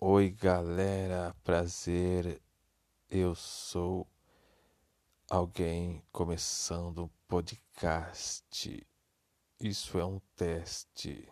Oi, galera, prazer. Eu sou alguém começando um podcast. Isso é um teste.